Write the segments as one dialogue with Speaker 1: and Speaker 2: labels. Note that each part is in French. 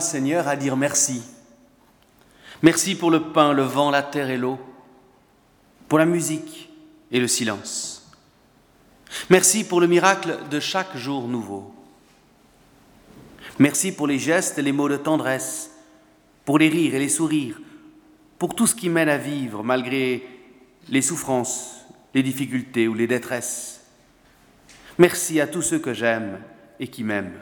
Speaker 1: Seigneur, à dire merci. Merci pour le pain, le vent, la terre et l'eau, pour la musique et le silence. Merci pour le miracle de chaque jour nouveau. Merci pour les gestes et les mots de tendresse, pour les rires et les sourires, pour tout ce qui mène à vivre malgré les souffrances, les difficultés ou les détresses. Merci à tous ceux que j'aime et qui m'aiment.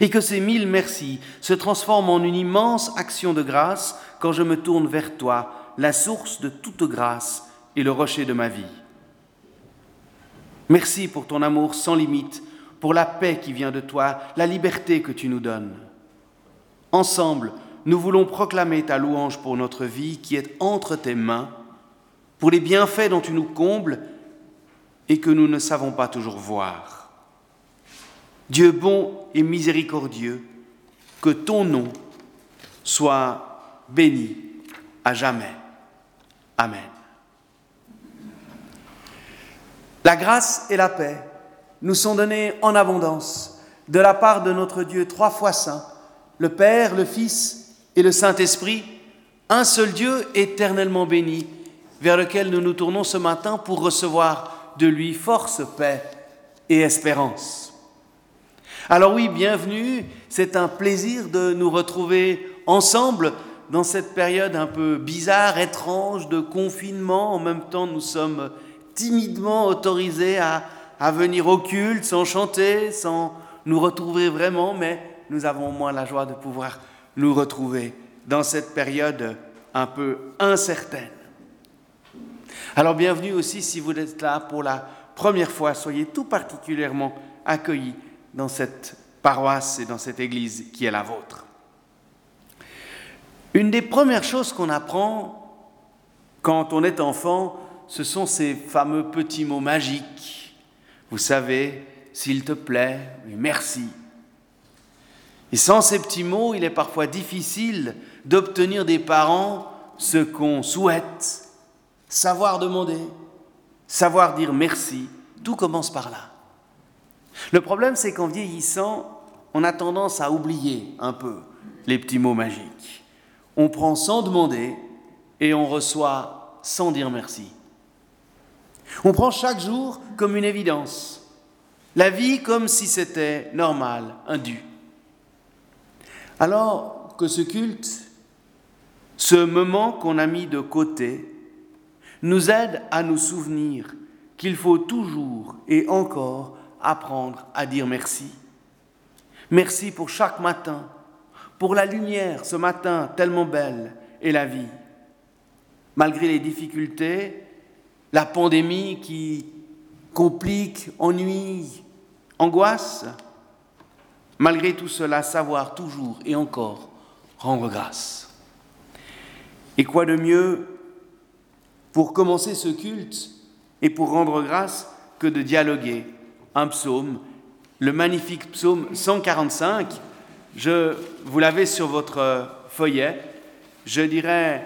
Speaker 1: Et que ces mille merci se transforment en une immense action de grâce quand je me tourne vers toi, la source de toute grâce et le rocher de ma vie. Merci pour ton amour sans limite, pour la paix qui vient de toi, la liberté que tu nous donnes. Ensemble, nous voulons proclamer ta louange pour notre vie qui est entre tes mains, pour les bienfaits dont tu nous combles et que nous ne savons pas toujours voir. Dieu bon et miséricordieux, que ton nom soit béni à jamais. Amen. La grâce et la paix nous sont données en abondance de la part de notre Dieu trois fois saint, le Père, le Fils et le Saint-Esprit, un seul Dieu éternellement béni, vers lequel nous nous tournons ce matin pour recevoir de lui force, paix et espérance. Alors oui, bienvenue, c'est un plaisir de nous retrouver ensemble dans cette période un peu bizarre, étrange de confinement. En même temps, nous sommes timidement autorisés à, à venir au culte sans chanter, sans nous retrouver vraiment, mais nous avons au moins la joie de pouvoir nous retrouver dans cette période un peu incertaine. Alors bienvenue aussi si vous êtes là pour la première fois, soyez tout particulièrement accueillis dans cette paroisse et dans cette église qui est la vôtre. Une des premières choses qu'on apprend quand on est enfant, ce sont ces fameux petits mots magiques. Vous savez, s'il te plaît, merci. Et sans ces petits mots, il est parfois difficile d'obtenir des parents ce qu'on souhaite, savoir demander, savoir dire merci, tout commence par là. Le problème, c'est qu'en vieillissant, on a tendance à oublier un peu les petits mots magiques. On prend sans demander et on reçoit sans dire merci. On prend chaque jour comme une évidence, la vie comme si c'était normal, un dû. Alors que ce culte, ce moment qu'on a mis de côté, nous aide à nous souvenir qu'il faut toujours et encore apprendre à dire merci. Merci pour chaque matin, pour la lumière ce matin tellement belle et la vie. Malgré les difficultés, la pandémie qui complique, ennuie, angoisse, malgré tout cela, savoir toujours et encore rendre grâce. Et quoi de mieux pour commencer ce culte et pour rendre grâce que de dialoguer un psaume, le magnifique psaume 145. Je, vous l'avez sur votre feuillet. Je dirai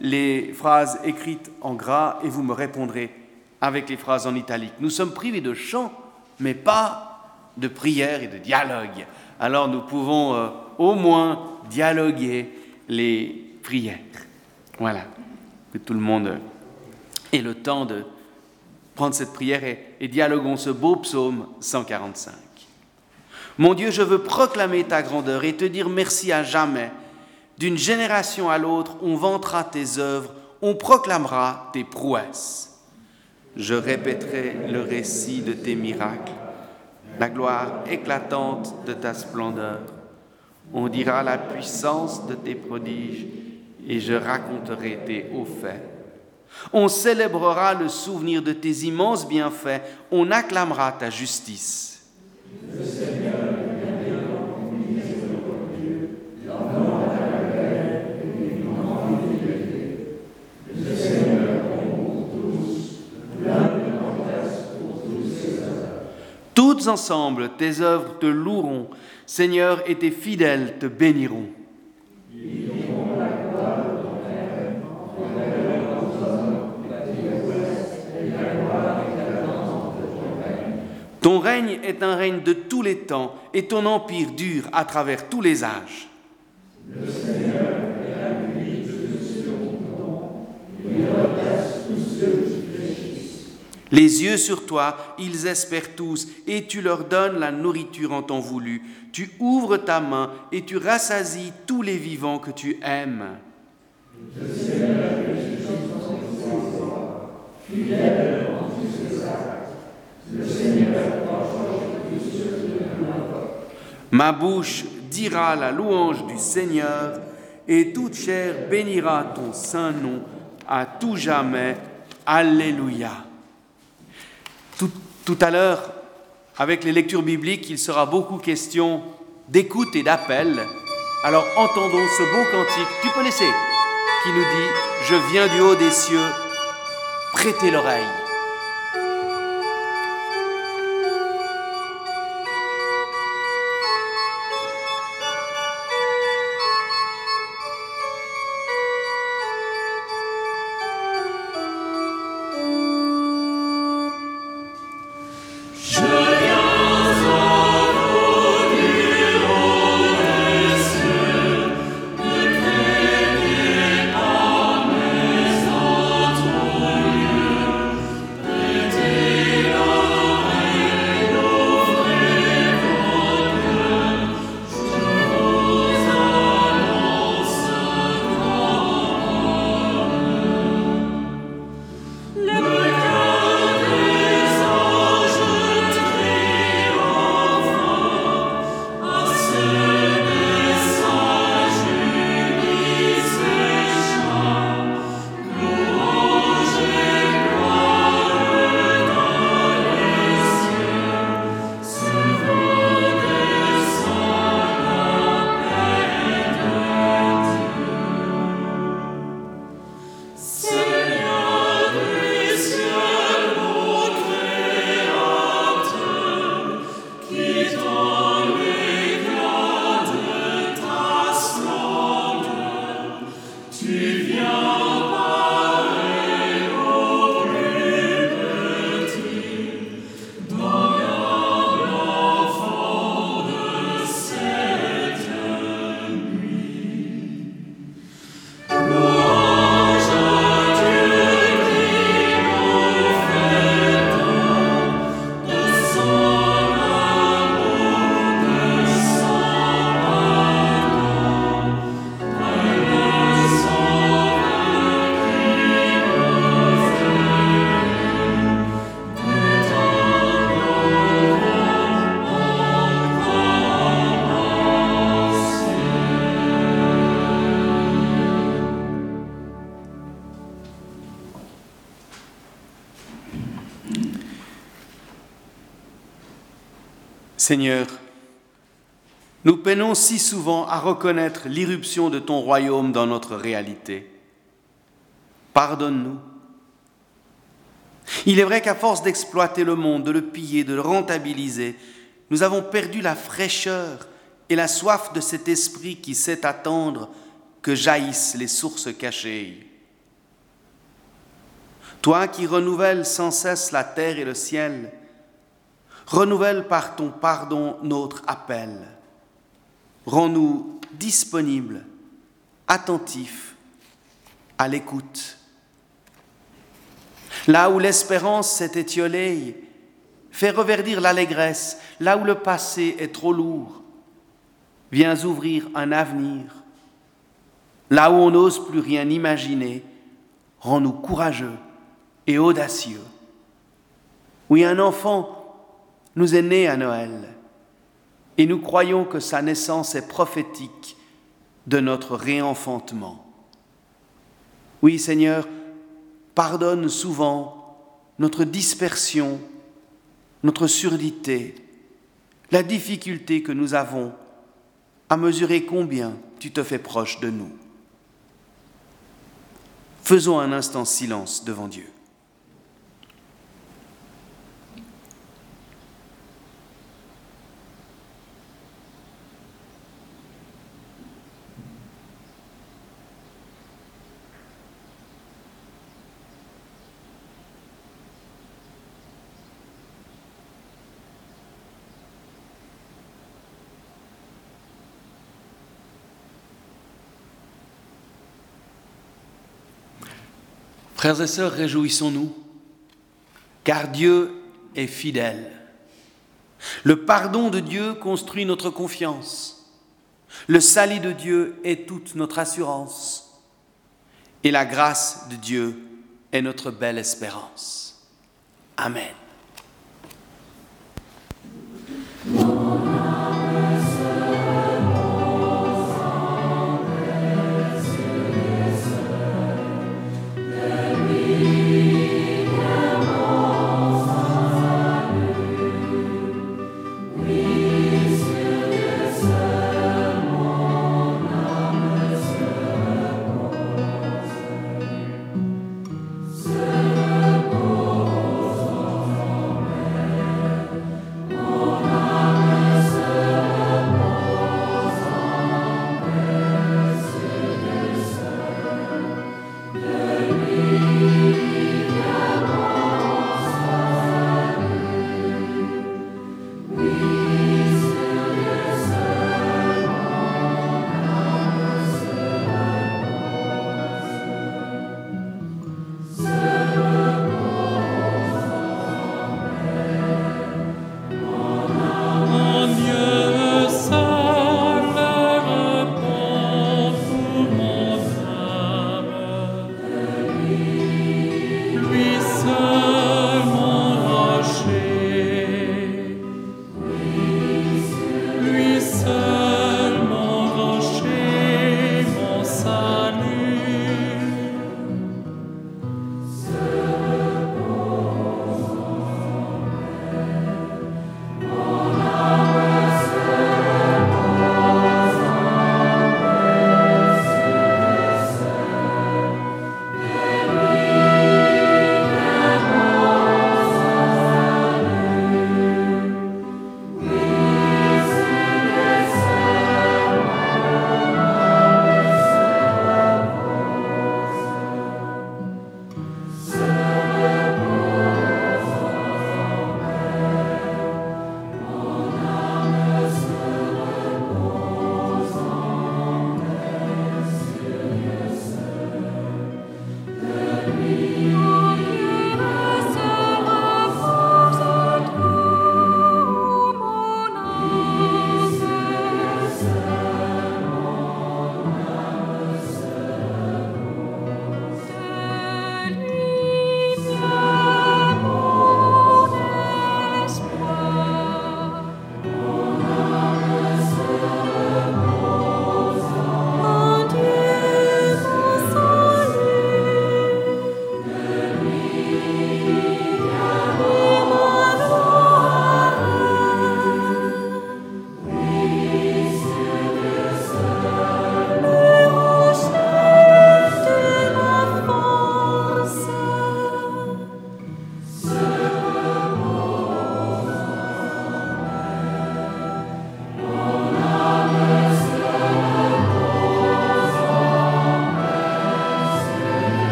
Speaker 1: les phrases écrites en gras et vous me répondrez avec les phrases en italique. Nous sommes privés de chant, mais pas de prière et de dialogue. Alors nous pouvons euh, au moins dialoguer les prières. Voilà, que tout le monde et le temps de prendre cette prière et, et dialoguons ce beau psaume 145. Mon Dieu, je veux proclamer ta grandeur et te dire merci à jamais. D'une génération à l'autre, on vantera tes œuvres, on proclamera tes prouesses. Je répéterai le récit de tes miracles, la gloire éclatante de ta splendeur. On dira la puissance de tes prodiges et je raconterai tes hauts faits. On célébrera le souvenir de tes immenses bienfaits, on acclamera ta justice. Toutes ensemble, tes œuvres te loueront, Seigneur, et tes fidèles te béniront. Ton règne est un règne de tous les temps et ton empire dure à travers tous les âges. Les yeux sur toi, ils espèrent tous, et tu leur donnes la nourriture en temps voulu. Tu ouvres ta main et tu rassasies tous les vivants que tu aimes en tous ses actes. Le Seigneur Ma bouche dira la louange du Seigneur, et toute chair bénira ton saint nom à tout jamais. Alléluia. Tout, à l'heure, avec les lectures bibliques, il sera beaucoup question d'écoute et d'appel. Alors entendons ce beau cantique, tu peux laisser, qui nous dit, je viens du haut des cieux, prêtez l'oreille. Seigneur, nous peinons si souvent à reconnaître l'irruption de ton royaume dans notre réalité. Pardonne-nous. Il est vrai qu'à force d'exploiter le monde, de le piller, de le rentabiliser, nous avons perdu la fraîcheur et la soif de cet esprit qui sait attendre que jaillissent les sources cachées. Toi qui renouvelles sans cesse la terre et le ciel, Renouvelle par ton pardon notre appel. Rends-nous disponibles, attentifs, à l'écoute. Là où l'espérance s'est étiolée, fais reverdir l'allégresse. Là où le passé est trop lourd, viens ouvrir un avenir. Là où on n'ose plus rien imaginer, rends-nous courageux et audacieux. Oui, un enfant nous est né à Noël et nous croyons que sa naissance est prophétique de notre réenfantement. Oui Seigneur, pardonne souvent notre dispersion, notre surdité, la difficulté que nous avons à mesurer combien tu te fais proche de nous. Faisons un instant silence devant Dieu. Frères et sœurs, réjouissons-nous, car Dieu est fidèle. Le pardon de Dieu construit notre confiance. Le salut de Dieu est toute notre assurance. Et la grâce de Dieu est notre belle espérance. Amen.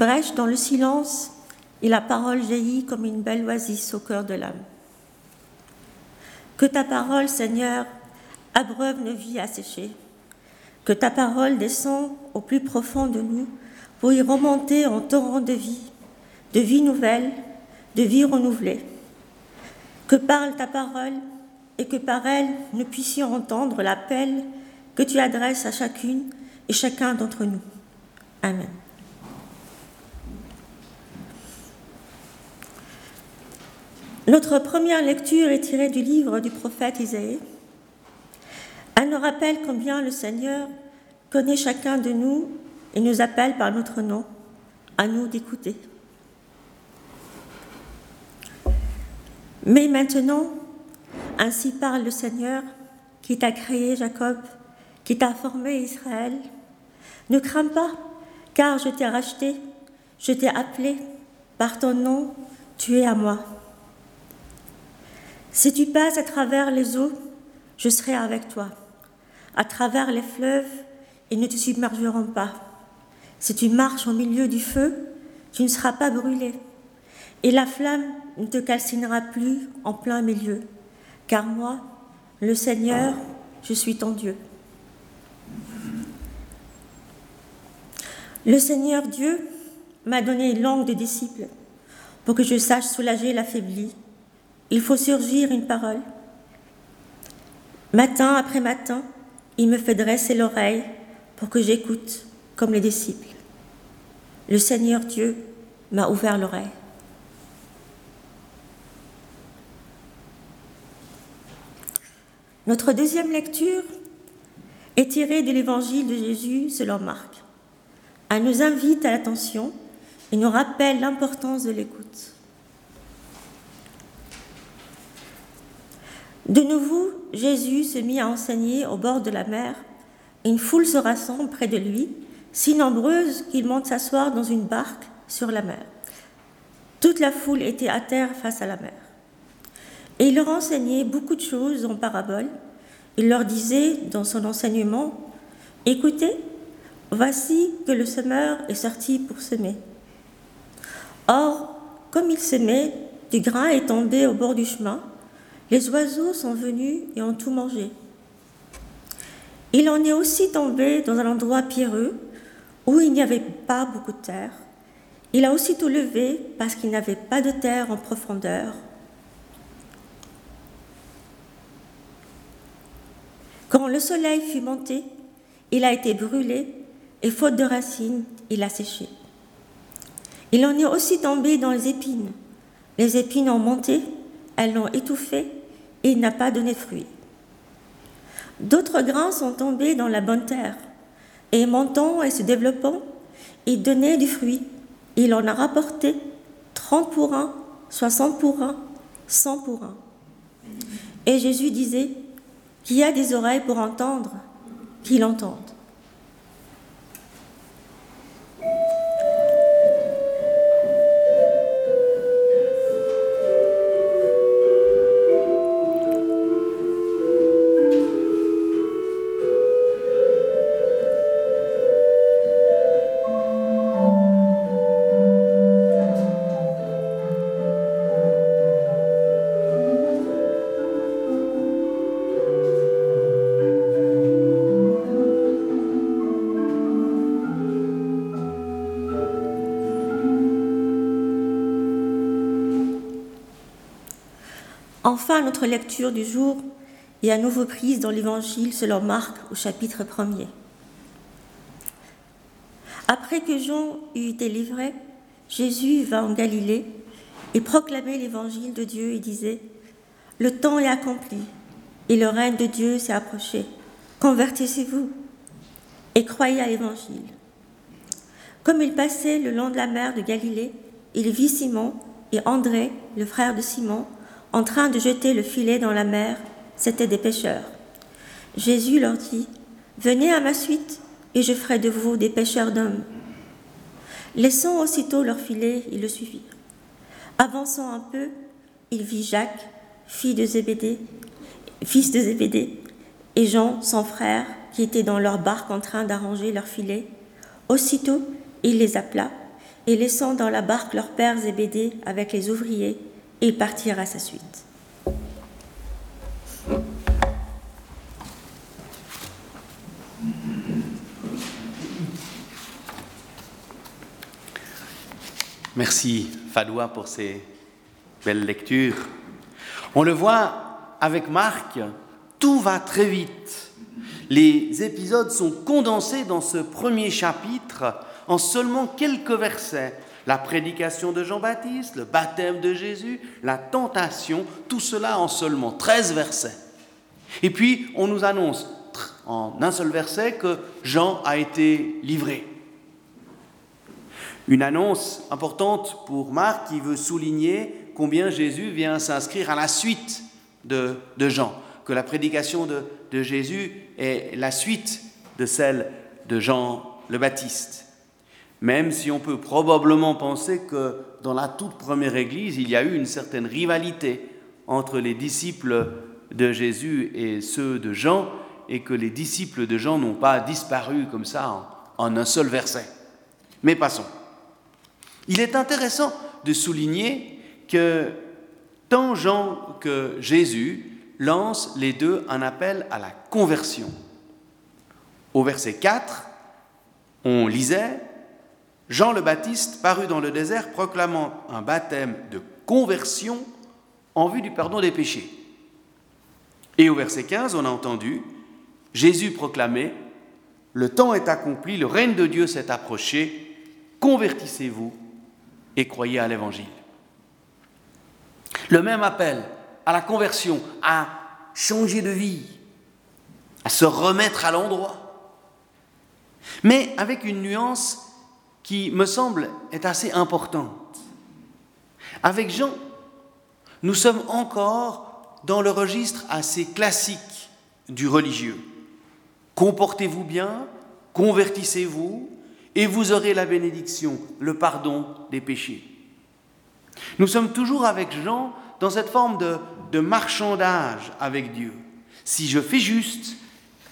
Speaker 2: Brèche dans le silence et la parole jaillit comme une belle oasis au cœur de l'âme. Que ta parole, Seigneur, abreuve nos vies asséchées. Que ta parole descend au plus profond de nous pour y remonter en torrent de vie, de vie nouvelle, de vie renouvelée. Que parle ta parole et que par elle nous puissions entendre l'appel que tu adresses à chacune et chacun d'entre nous. Amen. Notre première lecture est tirée du livre du prophète Isaïe. Elle nous rappelle combien le Seigneur connaît chacun de nous et nous appelle par notre nom, à nous d'écouter. Mais maintenant, ainsi parle le Seigneur qui t'a créé Jacob, qui t'a formé Israël. Ne crains pas, car je t'ai racheté, je t'ai appelé, par ton nom, tu es à moi. Si tu passes à travers les eaux, je serai avec toi. À travers les fleuves, ils ne te submergeront pas. Si tu marches au milieu du feu, tu ne seras pas brûlé. Et la flamme ne te calcinera plus en plein milieu. Car moi, le Seigneur, je suis ton Dieu. Le Seigneur Dieu m'a donné une langue de disciple pour que je sache soulager l'affaibli il faut surgir une parole. Matin après matin, il me fait dresser l'oreille pour que j'écoute comme les disciples. Le Seigneur Dieu m'a ouvert l'oreille. Notre deuxième lecture est tirée de l'évangile de Jésus selon Marc. Elle nous invite à l'attention et nous rappelle l'importance de l'écoute. De nouveau, Jésus se mit à enseigner au bord de la mer. Une foule se rassemble près de lui, si nombreuse qu'il monte s'asseoir dans une barque sur la mer. Toute la foule était à terre face à la mer. Et il leur enseignait beaucoup de choses en paraboles. Il leur disait dans son enseignement, Écoutez, voici que le semeur est sorti pour semer. Or, comme il semait, du grain est tombé au bord du chemin les oiseaux sont venus et ont tout mangé. Il en est aussi tombé dans un endroit pierreux où il n'y avait pas beaucoup de terre. Il a aussitôt levé parce qu'il n'avait pas de terre en profondeur. Quand le soleil fut monté, il a été brûlé et faute de racines, il a séché. Il en est aussi tombé dans les épines. Les épines ont monté, elles l'ont étouffé et il n'a pas donné de fruits. D'autres grains sont tombés dans la bonne terre, et montant et se développant, il donnait du fruit. Il en a rapporté 30 pour un, 60 pour un, 100 pour un. Et Jésus disait, qui a des oreilles pour entendre, qu'il entende. Enfin, notre lecture du jour est à nouveau prise dans l'Évangile selon Marc au chapitre 1er. Après que Jean eut été livré, Jésus va en Galilée et proclamait l'Évangile de Dieu et disait, Le temps est accompli et le règne de Dieu s'est approché. Convertissez-vous et croyez à l'Évangile. Comme il passait le long de la mer de Galilée, il vit Simon et André, le frère de Simon, en train de jeter le filet dans la mer, c'étaient des pêcheurs. Jésus leur dit, Venez à ma suite, et je ferai de vous des pêcheurs d'hommes. Laissant aussitôt leur filet, ils le suivirent. Avançant un peu, il vit Jacques, fils de Zébédée, fils de Zébédée, et Jean, son frère, qui étaient dans leur barque en train d'arranger leur filet. Aussitôt, il les appela, et laissant dans la barque leur père Zébédée avec les ouvriers, ils partirent à sa suite.
Speaker 1: Merci Fadoua pour ces belles lectures. On le voit avec Marc, tout va très vite. Les épisodes sont condensés dans ce premier chapitre en seulement quelques versets. La prédication de Jean-Baptiste, le baptême de Jésus, la tentation, tout cela en seulement 13 versets. Et puis on nous annonce en un seul verset que Jean a été livré. Une annonce importante pour Marc qui veut souligner combien Jésus vient s'inscrire à la suite de, Jean, que la prédication de, de Jésus est la suite de celle de Jean le Baptiste. Même si on peut probablement penser que dans la toute première Église, il y a eu une certaine rivalité entre les disciples de Jésus et ceux de Jean, et que les disciples de Jean n'ont pas disparu comme ça en, un seul verset. Mais passons. Il est intéressant de souligner que tant Jean que Jésus lancent les deux un appel à la conversion. Au verset 4, on lisait Jean le Baptiste parut dans le désert proclamant un baptême de conversion en vue du pardon des péchés. Et au verset 15, on a entendu Jésus proclamer Le temps est accompli, le règne de Dieu s'est approché, convertissez-vous et croyez à l'Évangile. Le même appel à la conversion, à changer de vie, à se remettre à l'endroit, mais avec une nuance qui me semble est assez importante. Avec Jean, nous sommes encore dans le registre assez classique du religieux. Comportez-vous bien, convertissez-vous, et vous aurez la bénédiction, le pardon des péchés. Nous sommes toujours avec Jean dans cette forme de, de marchandage avec Dieu. Si je fais juste,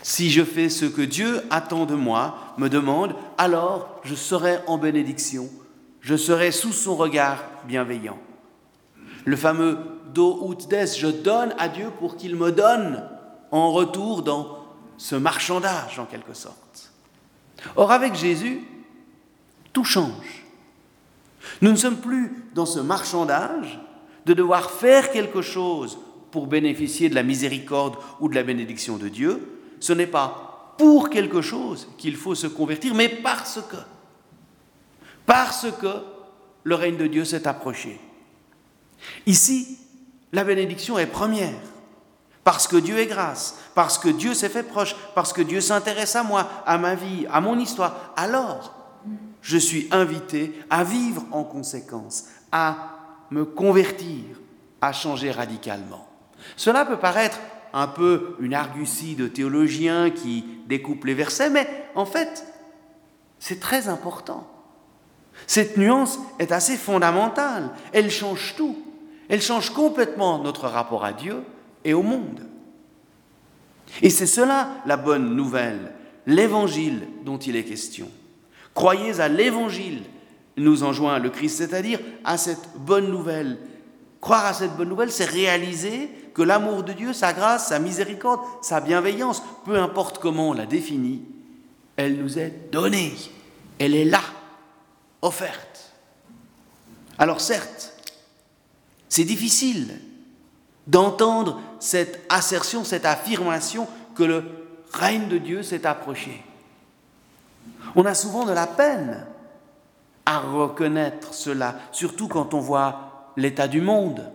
Speaker 1: si je fais ce que Dieu attend de moi, me demande, alors je serai en bénédiction, je serai sous son regard bienveillant. Le fameux do ut des, je donne à Dieu pour qu'il me donne en retour dans ce marchandage en quelque sorte. Or, avec Jésus, tout change. Nous ne sommes plus dans ce marchandage de devoir faire quelque chose pour bénéficier de la miséricorde ou de la bénédiction de Dieu. Ce n'est pas pour quelque chose qu'il faut se convertir, mais parce que. Parce que le règne de Dieu s'est approché. Ici, la bénédiction est première. Parce que Dieu est grâce, parce que Dieu s'est fait proche, parce que Dieu s'intéresse à moi, à ma vie, à mon histoire, alors je suis invité à vivre en conséquence, à me convertir, à changer radicalement. Cela peut paraître un peu une argutie de théologiens qui découpent les versets, mais en fait, c'est très important. Cette nuance est assez fondamentale. Elle change tout. Elle change complètement notre rapport à Dieu et au monde. Et c'est cela la bonne nouvelle, l'évangile dont il est question. Croyez à l'évangile, nous enjoint le Christ, c'est-à-dire à cette bonne nouvelle. Croire à cette bonne nouvelle, c'est réaliser que l'amour de Dieu, sa grâce, sa miséricorde, sa bienveillance, peu importe comment on la définit, elle nous est donnée. Elle est là, offerte. Alors certes, c'est difficile d'entendre cette assertion, cette affirmation que le règne de Dieu s'est approché. On a souvent de la peine à reconnaître cela, surtout quand on voit l'état du monde,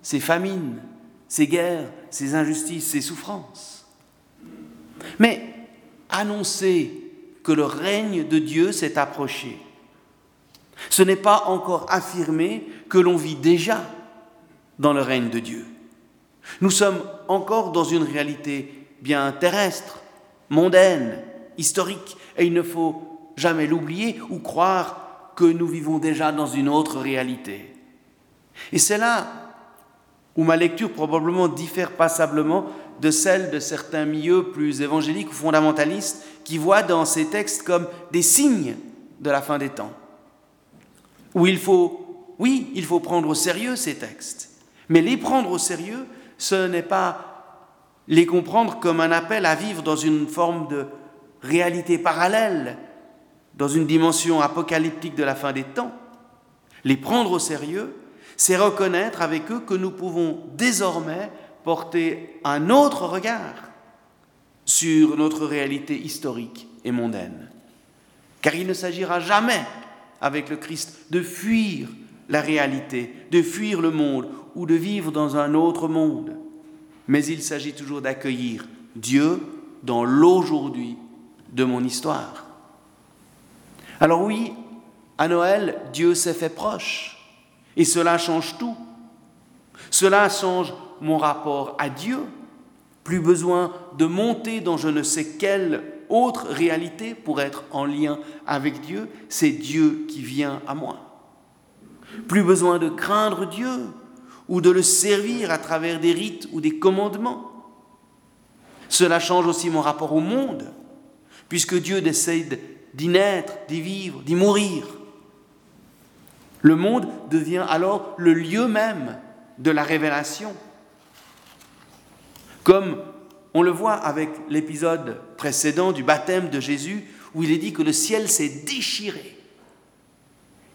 Speaker 1: ses famines, ses guerres, ses injustices, ses souffrances. Mais annoncer que le règne de Dieu s'est approché, ce n'est pas encore affirmer que l'on vit déjà dans le règne de Dieu. Nous sommes encore dans une réalité bien terrestre, mondaine, historique, et il ne faut jamais l'oublier ou croire que nous vivons déjà dans une autre réalité. Et c'est là où ma lecture probablement diffère passablement de celle de certains milieux plus évangéliques ou fondamentalistes qui voient dans ces textes comme des signes de la fin des temps. où il faut, oui, il faut prendre au sérieux ces textes, mais les prendre au sérieux, ce n'est pas les comprendre comme un appel à vivre dans une forme de réalité parallèle, dans une dimension apocalyptique de la fin des temps. Les prendre au sérieux, c'est reconnaître avec eux que nous pouvons désormais porter un autre regard sur notre réalité historique et mondaine. Car il ne s'agira jamais, avec le Christ, de fuir la réalité, de fuir le monde ou de vivre dans un autre monde. Mais il s'agit toujours d'accueillir Dieu dans l'aujourd'hui de mon histoire. Alors oui, à Noël, Dieu s'est fait proche. Et cela change tout. Cela change mon rapport à Dieu. Plus besoin de monter dans je ne sais quelle autre réalité pour être en lien avec Dieu. C'est Dieu qui vient à moi. Plus besoin de craindre Dieu ou de le servir à travers des rites ou des commandements. Cela change aussi mon rapport au monde, puisque Dieu décide d'y naître, d'y vivre, d'y mourir. Le monde devient alors le lieu même de la révélation. Comme on le voit avec l'épisode précédent du baptême de Jésus, où il est dit que le ciel s'est déchiré.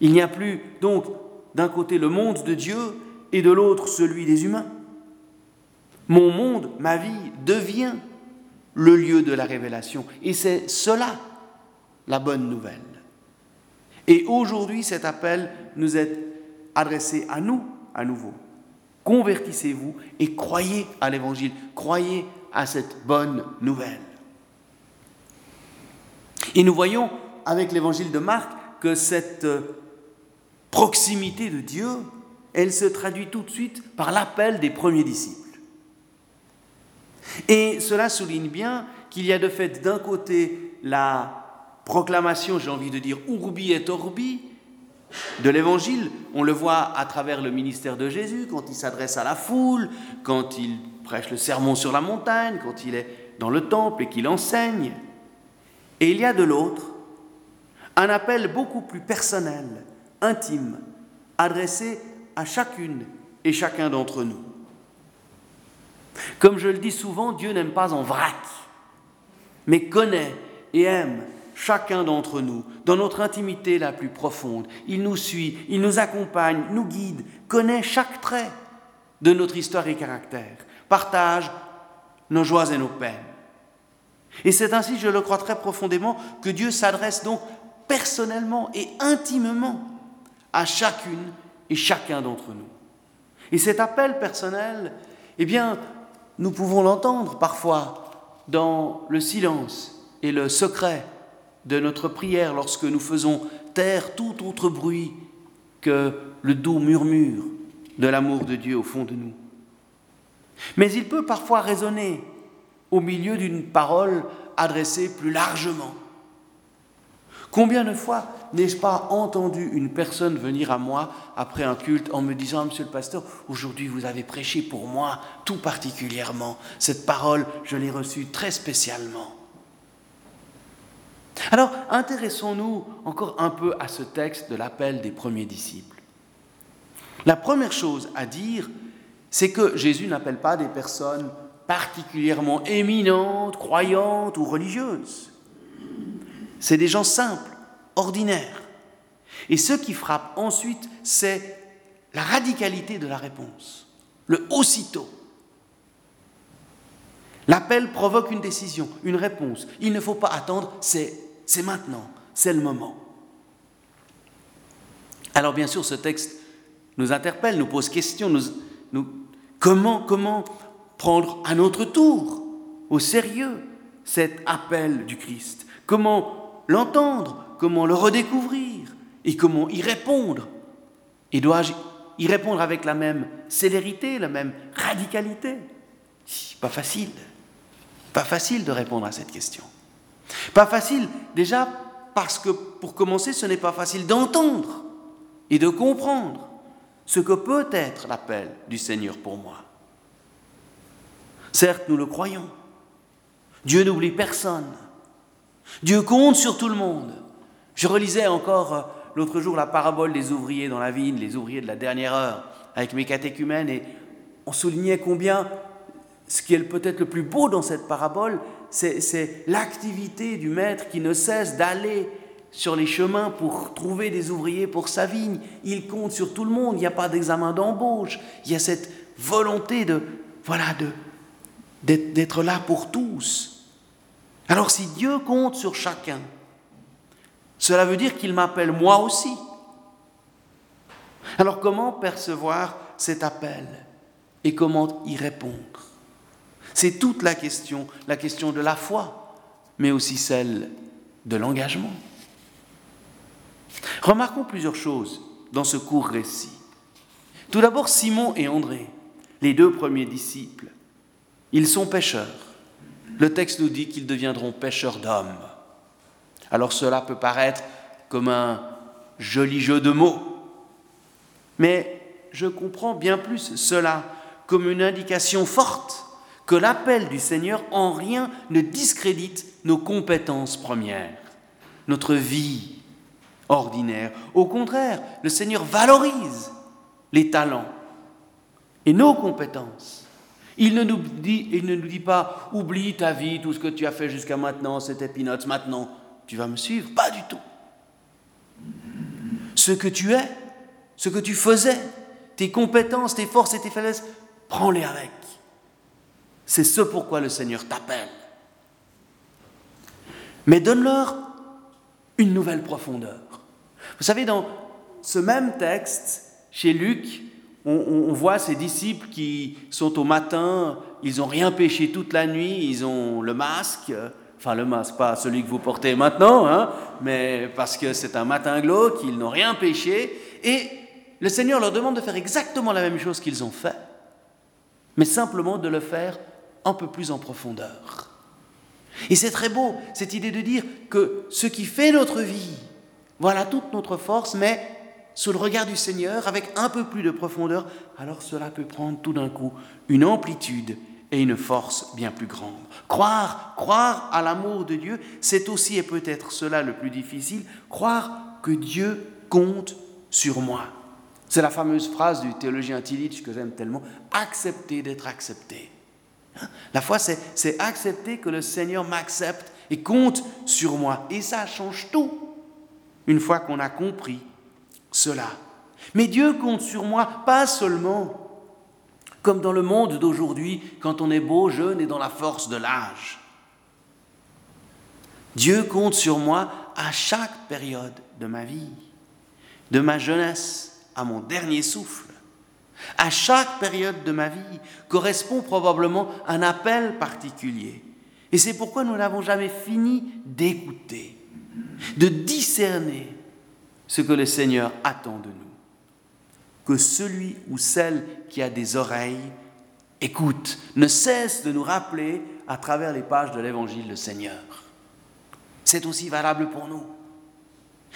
Speaker 1: Il n'y a plus donc d'un côté le monde de Dieu et de l'autre celui des humains. Mon monde, ma vie, devient le lieu de la révélation. Et c'est cela la bonne nouvelle. Et aujourd'hui, cet appel nous est adressé à nous à nouveau. Convertissez-vous et croyez à l'Évangile, croyez à cette bonne nouvelle. Et nous voyons avec l'Évangile de Marc que cette proximité de Dieu, elle se traduit tout de suite par l'appel des premiers disciples. Et cela souligne bien qu'il y a de fait d'un côté la proclamation, j'ai envie de dire, urbi et orbi, de l'évangile. On le voit à travers le ministère de Jésus, quand il s'adresse à la foule, quand il prêche le sermon sur la montagne, quand il est dans le temple et qu'il enseigne. Et il y a de l'autre un appel beaucoup plus personnel, intime, adressé à chacune et chacun d'entre nous. Comme je le dis souvent, Dieu n'aime pas en vrac, mais connaît et aime chacun d'entre nous, dans notre intimité la plus profonde. Il nous suit, il nous accompagne, nous guide, connaît chaque trait de notre histoire et caractère, partage nos joies et nos peines. Et c'est ainsi, je le crois très profondément, que Dieu s'adresse donc personnellement et intimement à chacune et chacun d'entre nous. Et cet appel personnel, eh bien, nous pouvons l'entendre parfois dans le silence et le secret de notre prière lorsque nous faisons taire tout autre bruit que le doux murmure de l'amour de Dieu au fond de nous. Mais il peut parfois résonner au milieu d'une parole adressée plus largement. Combien de fois n'ai-je pas entendu une personne venir à moi après un culte en me disant, Monsieur le pasteur, aujourd'hui vous avez prêché pour moi tout particulièrement. Cette parole, je l'ai reçue très spécialement. Alors, intéressons-nous encore un peu à ce texte de l'appel des premiers disciples. La première chose à dire, c'est que Jésus n'appelle pas des personnes particulièrement éminentes, croyantes ou religieuses. C'est des gens simples, ordinaires. Et ce qui frappe ensuite, c'est la radicalité de la réponse, le aussitôt. L'appel provoque une décision, une réponse. Il ne faut pas attendre, c'est c'est maintenant, c'est le moment. Alors bien sûr, ce texte nous interpelle, nous pose question, comment, comment prendre à notre tour au sérieux cet appel du Christ? Comment l'entendre? Comment le redécouvrir? Et comment y répondre? Et dois-je y répondre avec la même célérité, la même radicalité? Pas facile. Pas facile de répondre à cette question. Pas facile, déjà parce que pour commencer, ce n'est pas facile d'entendre et de comprendre ce que peut être l'appel du Seigneur pour moi. Certes, nous le croyons. Dieu n'oublie personne. Dieu compte sur tout le monde. Je relisais encore euh, l'autre jour la parabole des ouvriers dans la vigne, les ouvriers de la dernière heure, avec mes catéchumènes, et on soulignait combien ce qui est peut-être le plus beau dans cette parabole, c'est l'activité du maître qui ne cesse d'aller sur les chemins pour trouver des ouvriers pour sa vigne. Il compte sur tout le monde, il n'y a pas d'examen d'embauche, il y a cette volonté de, voilà, d'être là pour tous. Alors si Dieu compte sur chacun, cela veut dire qu'il m'appelle moi aussi. Alors comment percevoir cet appel et comment y répondre? C'est toute la question, la question de la foi, mais aussi celle de l'engagement. Remarquons plusieurs choses dans ce court récit. Tout d'abord, Simon et André, les deux premiers disciples, ils sont pêcheurs. Le texte nous dit qu'ils deviendront pêcheurs d'hommes. Alors cela peut paraître comme un joli jeu de mots, mais je comprends bien plus cela comme une indication forte que l'appel du Seigneur en rien ne discrédite nos compétences premières, notre vie ordinaire. Au contraire, le Seigneur valorise les talents et nos compétences. Il ne nous dit, pas oublie ta vie, tout ce que tu as fait jusqu'à maintenant, c'était peanuts, maintenant tu vas me suivre. Pas du tout. Ce que tu es, ce que tu faisais, tes compétences, tes forces et tes faiblesses, prends-les avec. C'est ce pourquoi le Seigneur t'appelle. Mais donne-leur une nouvelle profondeur. Vous savez, dans ce même texte, chez Luc, on, voit ces disciples qui sont au matin, ils n'ont rien péché toute la nuit, ils ont le masque, enfin le masque, pas celui que vous portez maintenant, hein, mais parce que c'est un matin glauque, ils n'ont rien péché, et le Seigneur leur demande de faire exactement la même chose qu'ils ont fait, mais simplement de le faire un peu plus en profondeur. Et c'est très beau, cette idée de dire que ce qui fait notre vie, voilà toute notre force, mais sous le regard du Seigneur, avec un peu plus de profondeur, alors cela peut prendre tout d'un coup une amplitude et une force bien plus grande. Croire, croire à l'amour de Dieu, c'est aussi et peut-être cela le plus difficile, croire que Dieu compte sur moi. C'est la fameuse phrase du théologien Tillich que j'aime tellement, accepter d'être accepté. La foi, c'est accepter que le Seigneur m'accepte et compte sur moi. Et ça change tout une fois qu'on a compris cela. Mais Dieu compte sur moi pas seulement comme dans le monde d'aujourd'hui, quand on est beau, jeune et dans la force de l'âge. Dieu compte sur moi à chaque période de ma vie, de ma jeunesse à mon dernier souffle. À chaque période de ma vie correspond probablement un appel particulier. Et c'est pourquoi nous n'avons jamais fini d'écouter de discerner ce que le Seigneur attend de nous. Que celui ou celle qui a des oreilles écoute, ne cesse de nous rappeler à travers les pages de l'Évangile le Seigneur. C'est aussi valable pour nous.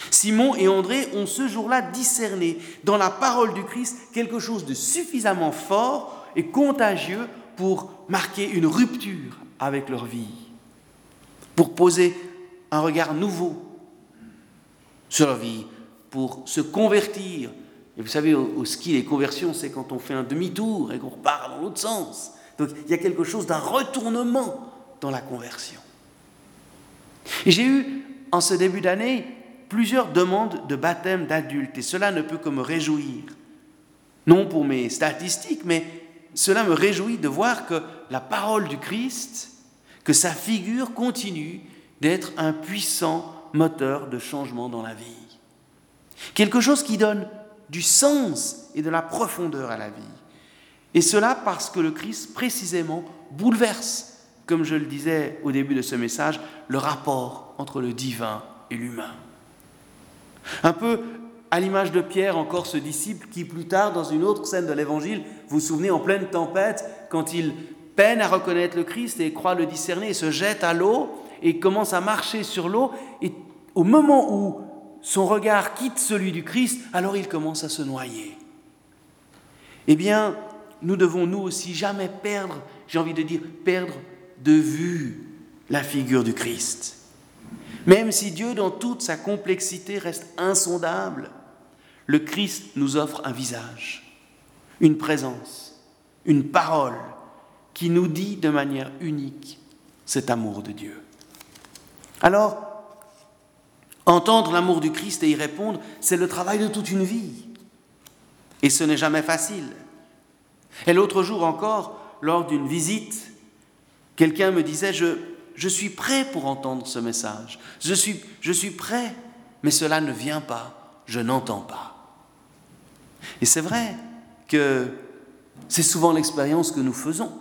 Speaker 1: Simon et André ont ce jour-là discerné dans la parole du Christ quelque chose de suffisamment fort et contagieux pour marquer une rupture avec leur vie, pour poser un regard nouveau sur la vie, pour se convertir. Et vous savez, au, ski, les conversions, c'est quand on fait un demi-tour et qu'on repart dans l'autre sens. Donc il y a quelque chose d'un retournement dans la conversion. J'ai eu, en ce début d'année, plusieurs demandes de baptême d'adultes, et cela ne peut que me réjouir. Non pour mes statistiques, mais cela me réjouit de voir que la parole du Christ, que sa figure continue d'être un puissant moteur de changement dans la vie. Quelque chose qui donne du sens et de la profondeur à la vie. Et cela parce que le Christ précisément bouleverse, comme je le disais au début de ce message, le rapport entre le divin et l'humain. Un peu à l'image de Pierre, encore ce disciple qui plus tard, dans une autre scène de l'Évangile, vous vous souvenez, en pleine tempête, quand il peine à reconnaître le Christ et croit le discerner se jette à l'eau, et commence à marcher sur l'eau, et au moment où son regard quitte celui du Christ, alors il commence à se noyer. Eh bien, nous devons nous aussi jamais perdre, j'ai envie de dire, perdre de vue la figure du Christ. Même si Dieu, dans toute sa complexité, reste insondable, le Christ nous offre un visage, une présence, une parole qui nous dit de manière unique cet amour de Dieu. Alors, entendre l'amour du Christ et y répondre, c'est le travail de toute une vie. Et ce n'est jamais facile. Et l'autre jour encore, lors d'une visite, quelqu'un me disait, je, je suis prêt pour entendre ce message. Je suis, je suis prêt, mais cela ne vient pas, je n'entends pas. Et c'est vrai que c'est souvent l'expérience que nous faisons,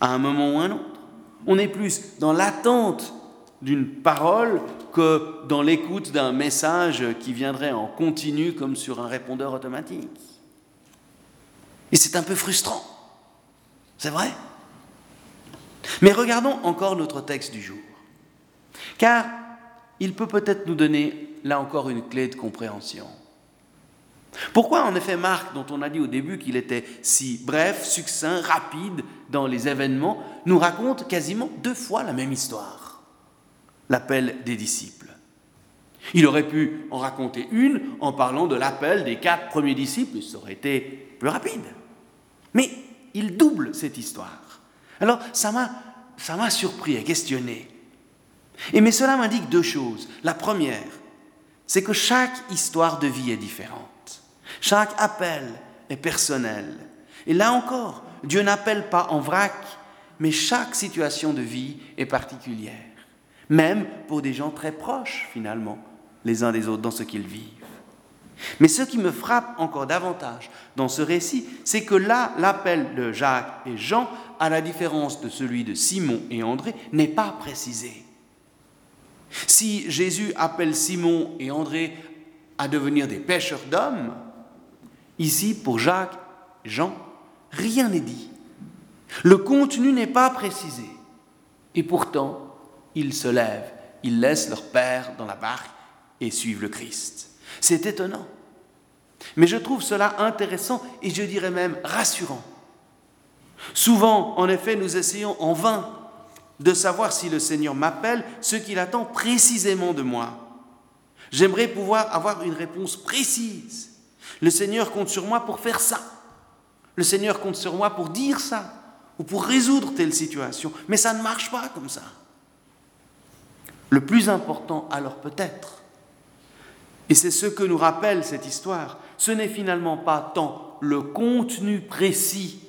Speaker 1: à un moment ou un autre. On est plus dans l'attente d'une parole que dans l'écoute d'un message qui viendrait en continu comme sur un répondeur automatique. Et c'est un peu frustrant. C'est vrai Mais regardons encore notre texte du jour. Car il peut peut-être nous donner là encore une clé de compréhension. Pourquoi en effet Marc, dont on a dit au début qu'il était si bref, succinct, rapide dans les événements, nous raconte quasiment deux fois la même histoire, l'appel des disciples Il aurait pu en raconter une en parlant de l'appel des quatre premiers disciples, ça aurait été plus rapide. Mais il double cette histoire. Alors ça m'a, ça m'a surpris et questionné. Et mais cela m'indique deux choses. La première, c'est que chaque histoire de vie est différente. Chaque appel est personnel. Et là encore, Dieu n'appelle pas en vrac, mais chaque situation de vie est particulière, même pour des gens très proches finalement, les uns des autres, dans ce qu'ils vivent. Mais ce qui me frappe encore davantage dans ce récit, c'est que là, l'appel de Jacques et Jean, à la différence de celui de Simon et André, n'est pas précisé. Si Jésus appelle Simon et André à devenir des pêcheurs d'hommes, Ici, pour Jacques, Jean, rien n'est dit. Le contenu n'est pas précisé. Et pourtant, ils se lèvent, ils laissent leur Père dans la barque et suivent le Christ. C'est étonnant. Mais je trouve cela intéressant et je dirais même rassurant. Souvent, en effet, nous essayons en vain de savoir si le Seigneur m'appelle, ce qu'il attend précisément de moi. J'aimerais pouvoir avoir une réponse précise. Le Seigneur compte sur moi pour faire ça. Le Seigneur compte sur moi pour dire ça ou pour résoudre telle situation. Mais ça ne marche pas comme ça. Le plus important alors peut-être, et c'est ce que nous rappelle cette histoire, ce n'est finalement pas tant le contenu précis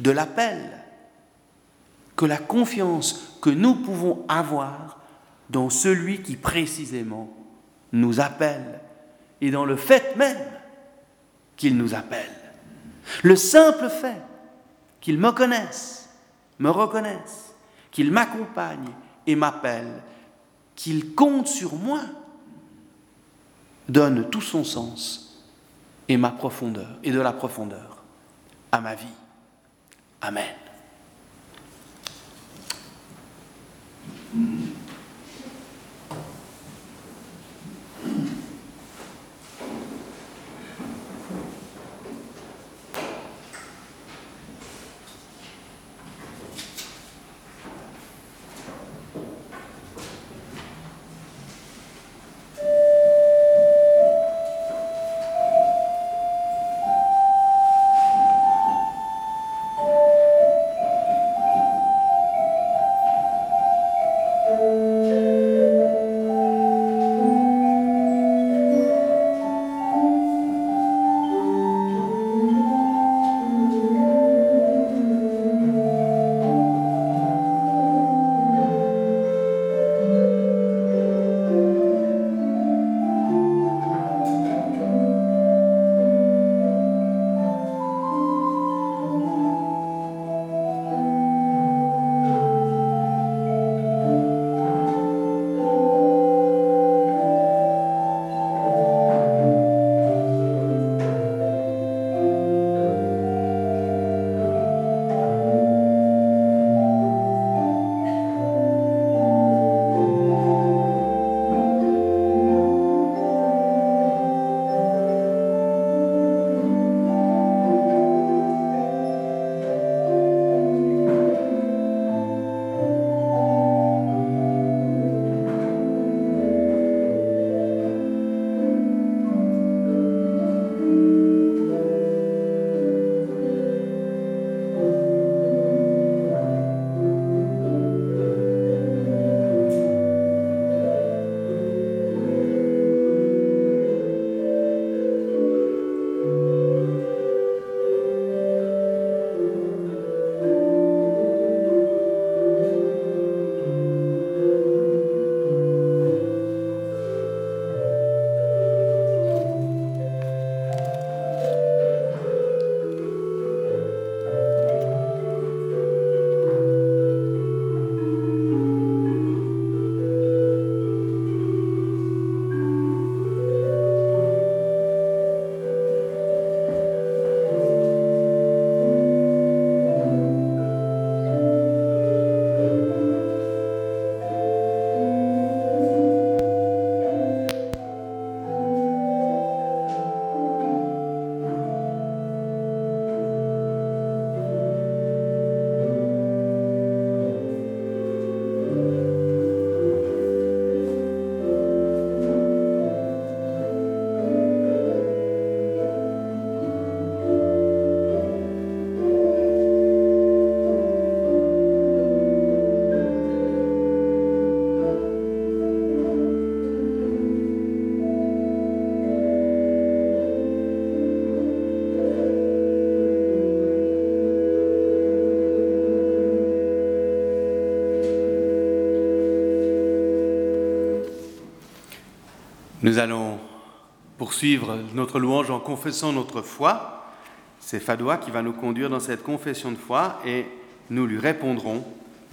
Speaker 1: de l'appel que la confiance que nous pouvons avoir dans celui qui précisément nous appelle et dans le fait même qu'il nous appelle. Le simple fait qu'il me connaisse, me reconnaisse, qu'il m'accompagne et m'appelle, qu'il compte sur moi, donne tout son sens et ma profondeur et de la profondeur à ma vie. Amen. Nous allons poursuivre notre louange en confessant notre foi. C'est Fadoua qui va nous conduire dans cette confession de foi et nous lui répondrons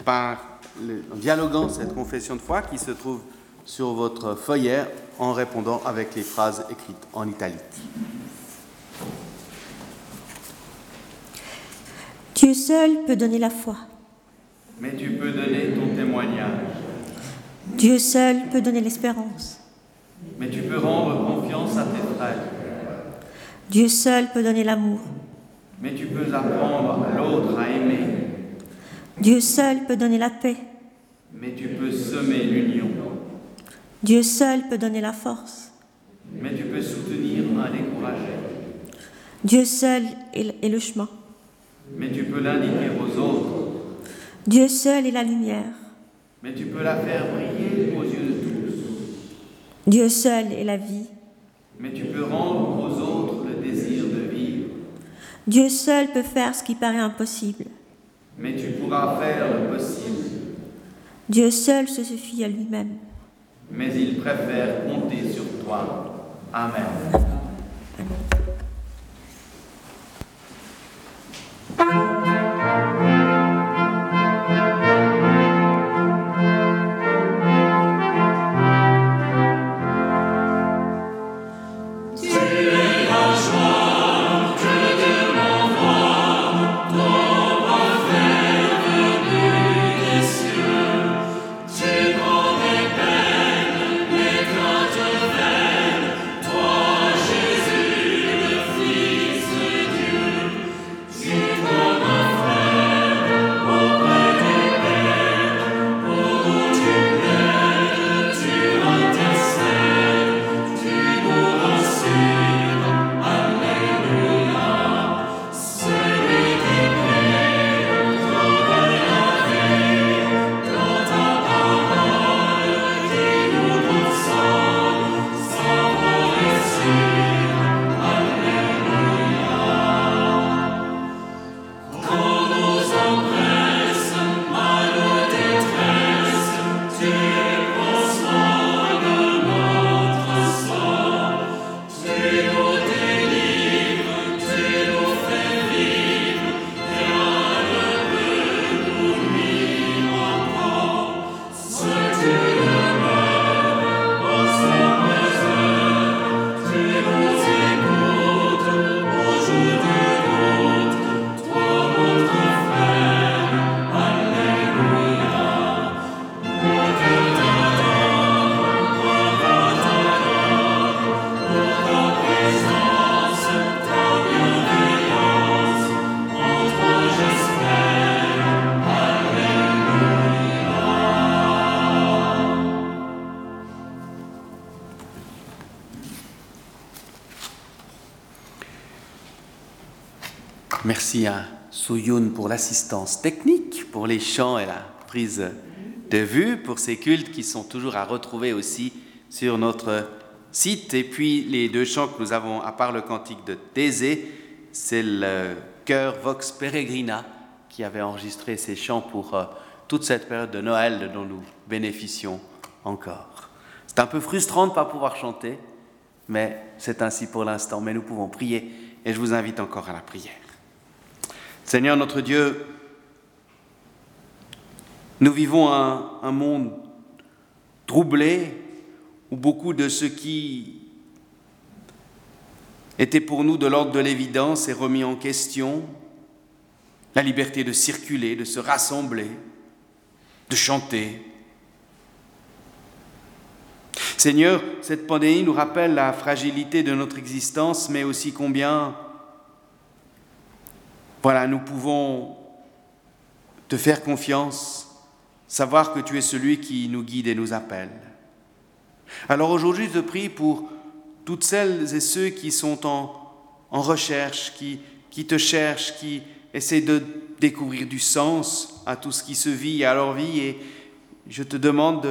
Speaker 1: par, en dialoguant cette confession de foi qui se trouve sur votre feuillet en répondant avec les phrases écrites en italique.
Speaker 2: Dieu seul peut donner la foi.
Speaker 1: Mais tu peux donner ton témoignage.
Speaker 2: Dieu seul peut donner l'espérance.
Speaker 1: Mais tu peux rendre confiance à tes frères.
Speaker 2: Dieu seul peut donner l'amour.
Speaker 1: Mais tu peux apprendre l'autre à aimer.
Speaker 2: Dieu seul peut donner la paix.
Speaker 1: Mais tu peux semer l'union.
Speaker 2: Dieu seul peut donner la force.
Speaker 1: Mais tu peux soutenir un découragé.
Speaker 2: Dieu seul est le chemin.
Speaker 1: Mais tu peux l'indiquer aux autres.
Speaker 2: Dieu seul est la lumière.
Speaker 1: Mais tu peux la faire briller aux yeux de tous.
Speaker 2: Dieu seul est la vie.
Speaker 1: Mais tu peux rendre aux autres le désir de vivre.
Speaker 2: Dieu seul peut faire ce qui paraît impossible.
Speaker 1: Mais tu pourras faire le possible.
Speaker 2: Dieu seul se suffit à lui-même.
Speaker 1: Mais il préfère compter sur toi. Amen. Pour l'assistance technique, pour les chants et la prise de vue, pour ces cultes qui sont toujours à retrouver aussi sur notre site. Et puis les deux chants que nous avons, à part le cantique de Thésée, c'est le chœur Vox Peregrina qui avait enregistré ces chants pour euh, toute cette période de Noël dont nous bénéficions encore. C'est un peu frustrant de ne pas pouvoir chanter, mais c'est ainsi pour l'instant. Mais nous pouvons prier et je vous invite encore à la prière. Seigneur notre Dieu, nous vivons un, monde troublé où beaucoup de ce qui était pour nous de l'ordre de l'évidence est remis en question. La liberté de circuler, de se rassembler, de chanter. Seigneur, cette pandémie nous rappelle la fragilité de notre existence, mais aussi combien voilà, nous pouvons te faire confiance, savoir que tu es celui qui nous guide et nous appelle. Alors aujourd'hui, je te prie pour toutes celles et ceux qui sont en, recherche, qui, qui te cherchent, qui essaient de découvrir du sens à tout ce qui se vit, à leur vie, et je te demande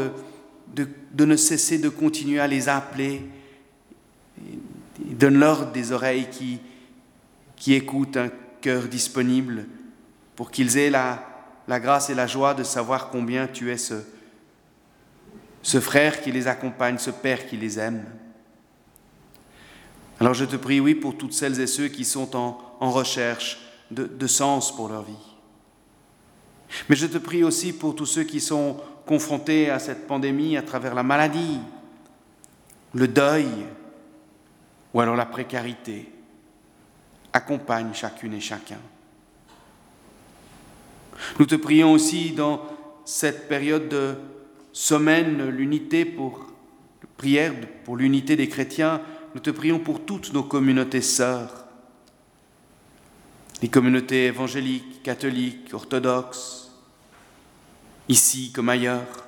Speaker 1: de, de, ne cesser de continuer à les appeler. Donne-leur des oreilles qui, qui écoutent, cœur disponible pour qu'ils aient la, la, grâce et la joie de savoir combien tu es ce, ce frère qui les accompagne, ce père qui les aime. Alors je te prie, oui, pour toutes celles et ceux qui sont en, recherche de, de sens pour leur vie. Mais je te prie aussi pour tous ceux qui sont confrontés à cette pandémie à travers la maladie, le deuil ou alors la précarité. Accompagne chacune et chacun. Nous te prions aussi dans cette période de semaine, l'unité pour prière pour l'unité des chrétiens, nous te prions pour toutes nos communautés sœurs, les communautés évangéliques, catholiques, orthodoxes, ici comme ailleurs.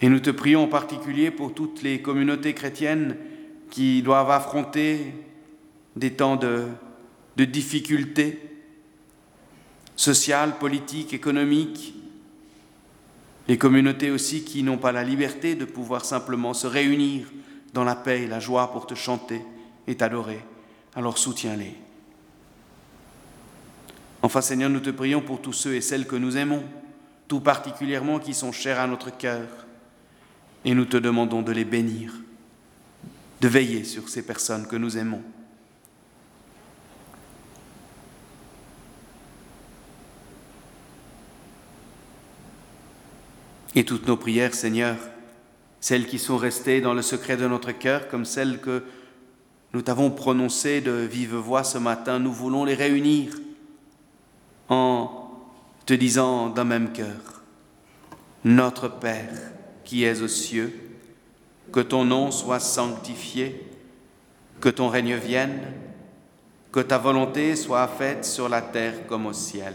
Speaker 1: Et nous te prions en particulier pour toutes les communautés chrétiennes qui doivent affronter des temps de, difficultés sociales, politiques, économiques, les communautés aussi qui n'ont pas la liberté de pouvoir simplement se réunir dans la paix et la joie pour te chanter et t'adorer, alors soutiens-les. Enfin Seigneur, nous te prions pour tous ceux et celles que nous aimons, tout particulièrement qui sont chers à notre cœur, et nous te demandons de les bénir, de veiller sur ces personnes que nous aimons. Et toutes nos prières, Seigneur, celles qui sont restées dans le secret de notre cœur, comme celles que nous t'avons prononcées de vive voix ce matin, nous voulons les réunir en te disant d'un même cœur, Notre Père qui es aux cieux, que ton nom soit sanctifié, que ton règne vienne, que ta volonté soit faite sur la terre comme au ciel.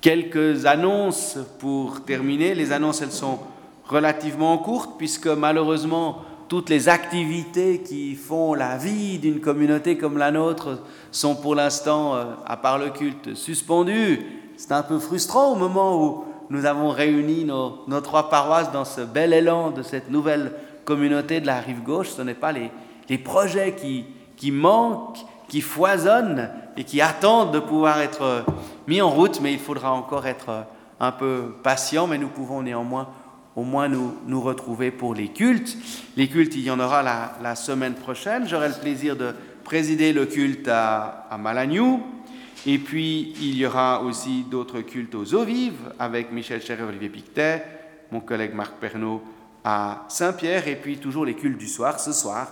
Speaker 1: Quelques annonces pour terminer. Les annonces, elles sont relativement courtes puisque malheureusement, toutes les activités qui font la vie d'une communauté comme la nôtre sont pour l'instant, euh, à part le culte, suspendues. C'est un peu frustrant au moment où nous avons réuni nos, trois paroisses dans ce bel élan de cette nouvelle communauté de la rive gauche. Ce n'est pas les, projets qui manquent, qui foisonnent et qui attendent de pouvoir être mis en route, mais il faudra encore être un peu patient, mais nous pouvons néanmoins au moins nous, nous retrouver pour les cultes. Les cultes, il y en aura la, semaine prochaine. J'aurai le plaisir de présider le culte à, à Malagnou. Et puis, il y aura aussi d'autres cultes aux eaux vives avec Michel Cher et Olivier Pictet, mon collègue Marc Pernaud à Saint-Pierre, et puis toujours les cultes du soir, ce soir,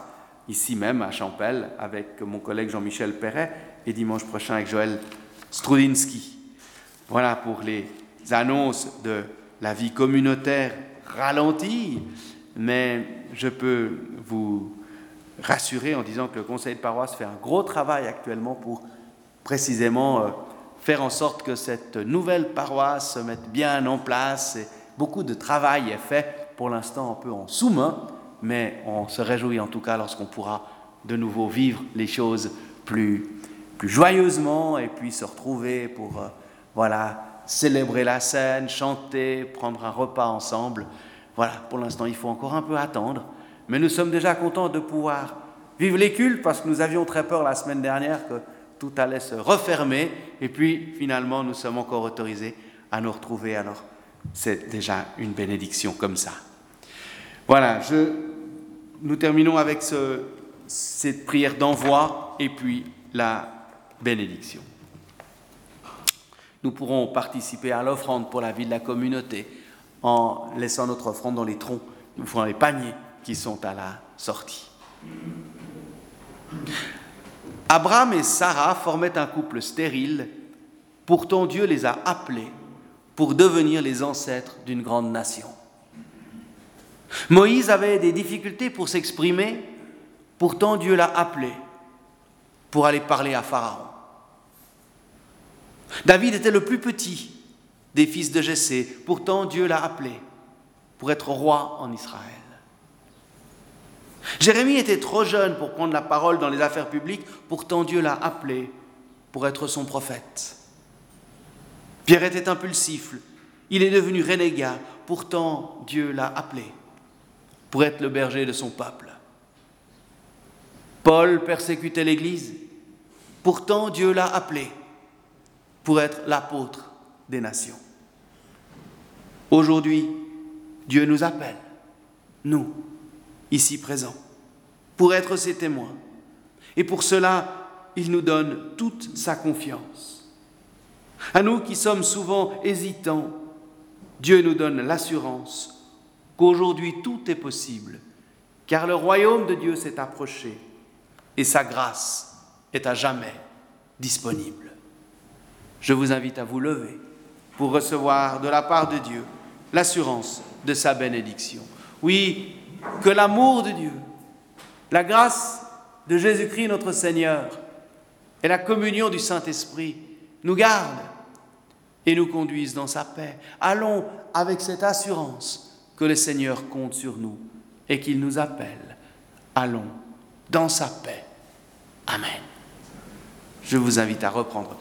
Speaker 1: ici même à Champel, avec mon collègue Jean-Michel Perret, et dimanche prochain avec Joël Strudinski. Voilà pour les annonces de la vie communautaire ralentie, mais je peux vous rassurer en disant que le conseil de paroisse fait un gros travail actuellement pour précisément euh, faire en sorte que cette nouvelle paroisse se mette bien en place. Beaucoup de travail est fait pour l'instant un peu en sous-main, mais on se réjouit en tout cas lorsqu'on pourra de nouveau vivre les choses plus, plus joyeusement et puis se retrouver pour euh, voilà, célébrer la scène, chanter, prendre un repas ensemble. Voilà, pour l'instant, il faut encore un peu attendre, mais nous sommes déjà contents de pouvoir vivre les cultes parce que nous avions très peur la semaine dernière que tout allait se refermer et puis finalement nous sommes encore autorisés à nous retrouver. Alors c'est déjà une bénédiction comme ça. Voilà, je, nous terminons avec ce, cette prière d'envoi et puis la bénédiction. Nous pourrons participer à l'offrande pour la vie de la communauté en laissant notre offrande dans les troncs, dans les paniers qui sont à la sortie. Abraham et Sarah formaient un couple stérile, pourtant Dieu les a appelés pour devenir les ancêtres d'une grande nation. Moïse avait des difficultés pour s'exprimer, pourtant Dieu l'a appelé pour aller parler à Pharaon. David était le plus petit des fils de Jessé, pourtant Dieu l'a appelé pour être roi en Israël. Jérémie était trop jeune pour prendre la parole dans les affaires publiques, pourtant Dieu l'a appelé pour être son prophète. Pierre était impulsif, il est devenu renégat, pourtant Dieu l'a appelé pour être le berger de son peuple. Paul persécutait l'Église, pourtant Dieu l'a appelé pour être l'apôtre des nations. Aujourd'hui, Dieu nous appelle, nous, ici présents, pour être ses témoins. Et pour cela, il nous donne toute sa confiance. À nous qui sommes souvent hésitants, Dieu nous donne l'assurance qu'aujourd'hui tout est possible, car le royaume de Dieu s'est approché et sa grâce est à jamais disponible. Je vous invite à vous lever pour recevoir de la part de Dieu l'assurance de sa bénédiction. Oui, que l'amour de Dieu, la grâce de Jésus-Christ notre Seigneur et la communion du Saint-Esprit nous gardent et nous conduisent dans sa paix. Allons avec cette assurance que le Seigneur compte sur nous et qu'il nous appelle. Allons dans sa paix. Amen. Je vous invite à reprendre